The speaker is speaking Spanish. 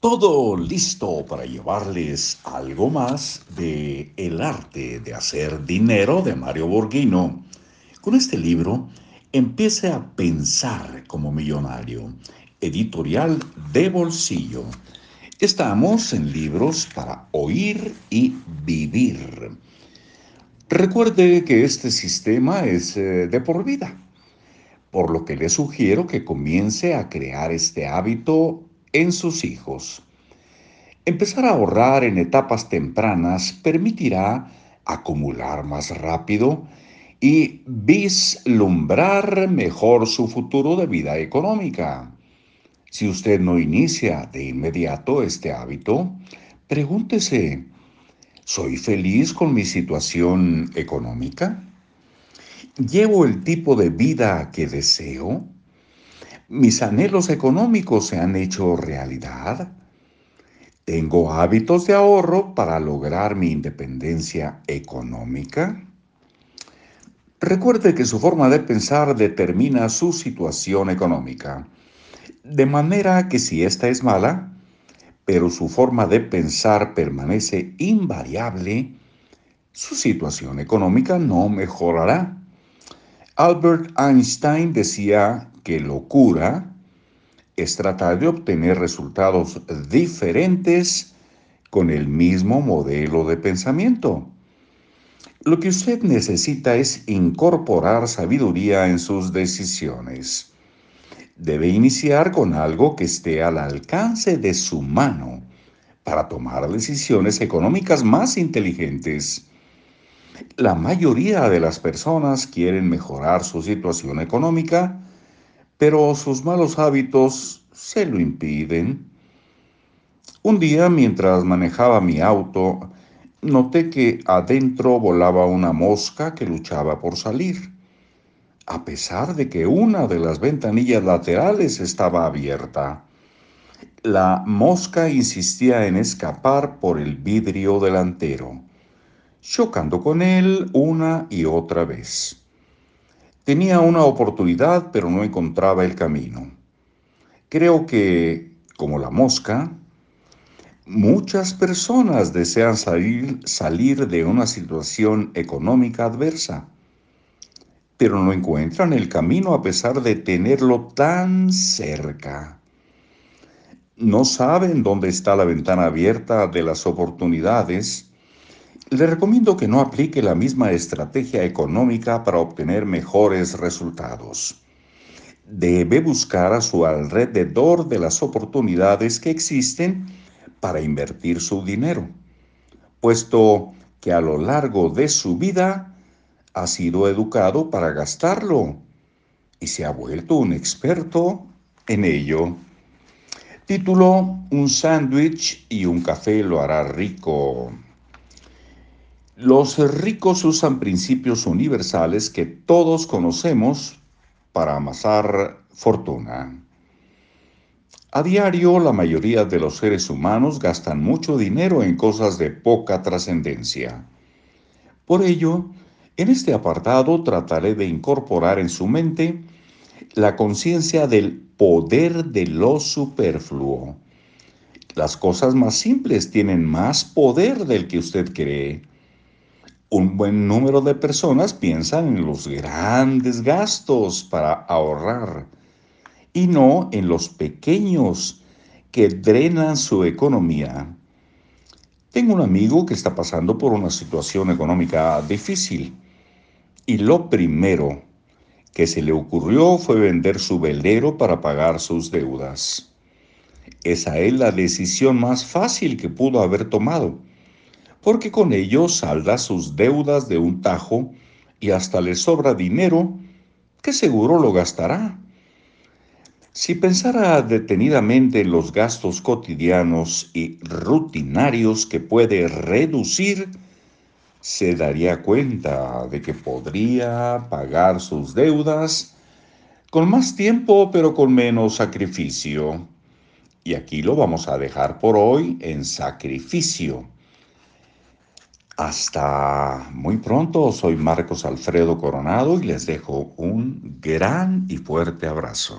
Todo listo para llevarles algo más de El arte de hacer dinero de Mario Borghino. Con este libro, empiece a pensar como millonario. Editorial de bolsillo. Estamos en libros para oír y vivir. Recuerde que este sistema es eh, de por vida, por lo que le sugiero que comience a crear este hábito en sus hijos. Empezar a ahorrar en etapas tempranas permitirá acumular más rápido y vislumbrar mejor su futuro de vida económica. Si usted no inicia de inmediato este hábito, pregúntese, ¿soy feliz con mi situación económica? ¿Llevo el tipo de vida que deseo? ¿Mis anhelos económicos se han hecho realidad? ¿Tengo hábitos de ahorro para lograr mi independencia económica? Recuerde que su forma de pensar determina su situación económica. De manera que si esta es mala, pero su forma de pensar permanece invariable, su situación económica no mejorará. Albert Einstein decía que locura es tratar de obtener resultados diferentes con el mismo modelo de pensamiento. Lo que usted necesita es incorporar sabiduría en sus decisiones. Debe iniciar con algo que esté al alcance de su mano para tomar decisiones económicas más inteligentes. La mayoría de las personas quieren mejorar su situación económica, pero sus malos hábitos se lo impiden. Un día, mientras manejaba mi auto, noté que adentro volaba una mosca que luchaba por salir, a pesar de que una de las ventanillas laterales estaba abierta. La mosca insistía en escapar por el vidrio delantero, chocando con él una y otra vez. Tenía una oportunidad, pero no encontraba el camino. Creo que, como la mosca, muchas personas desean salir, salir de una situación económica adversa, pero no encuentran el camino a pesar de tenerlo tan cerca. No saben dónde está la ventana abierta de las oportunidades le recomiendo que no aplique la misma estrategia económica para obtener mejores resultados. Debe buscar a su alrededor de las oportunidades que existen para invertir su dinero, puesto que a lo largo de su vida ha sido educado para gastarlo y se ha vuelto un experto en ello. Título, Un sándwich y un café lo hará rico. Los ricos usan principios universales que todos conocemos para amasar fortuna. A diario, la mayoría de los seres humanos gastan mucho dinero en cosas de poca trascendencia. Por ello, en este apartado trataré de incorporar en su mente la conciencia del poder de lo superfluo. Las cosas más simples tienen más poder del que usted cree un buen número de personas piensan en los grandes gastos para ahorrar y no en los pequeños que drenan su economía. Tengo un amigo que está pasando por una situación económica difícil y lo primero que se le ocurrió fue vender su velero para pagar sus deudas. Esa es la decisión más fácil que pudo haber tomado porque con ello salda sus deudas de un tajo y hasta le sobra dinero que seguro lo gastará. Si pensara detenidamente en los gastos cotidianos y rutinarios que puede reducir, se daría cuenta de que podría pagar sus deudas con más tiempo pero con menos sacrificio. Y aquí lo vamos a dejar por hoy en sacrificio. Hasta muy pronto, soy Marcos Alfredo Coronado y les dejo un gran y fuerte abrazo.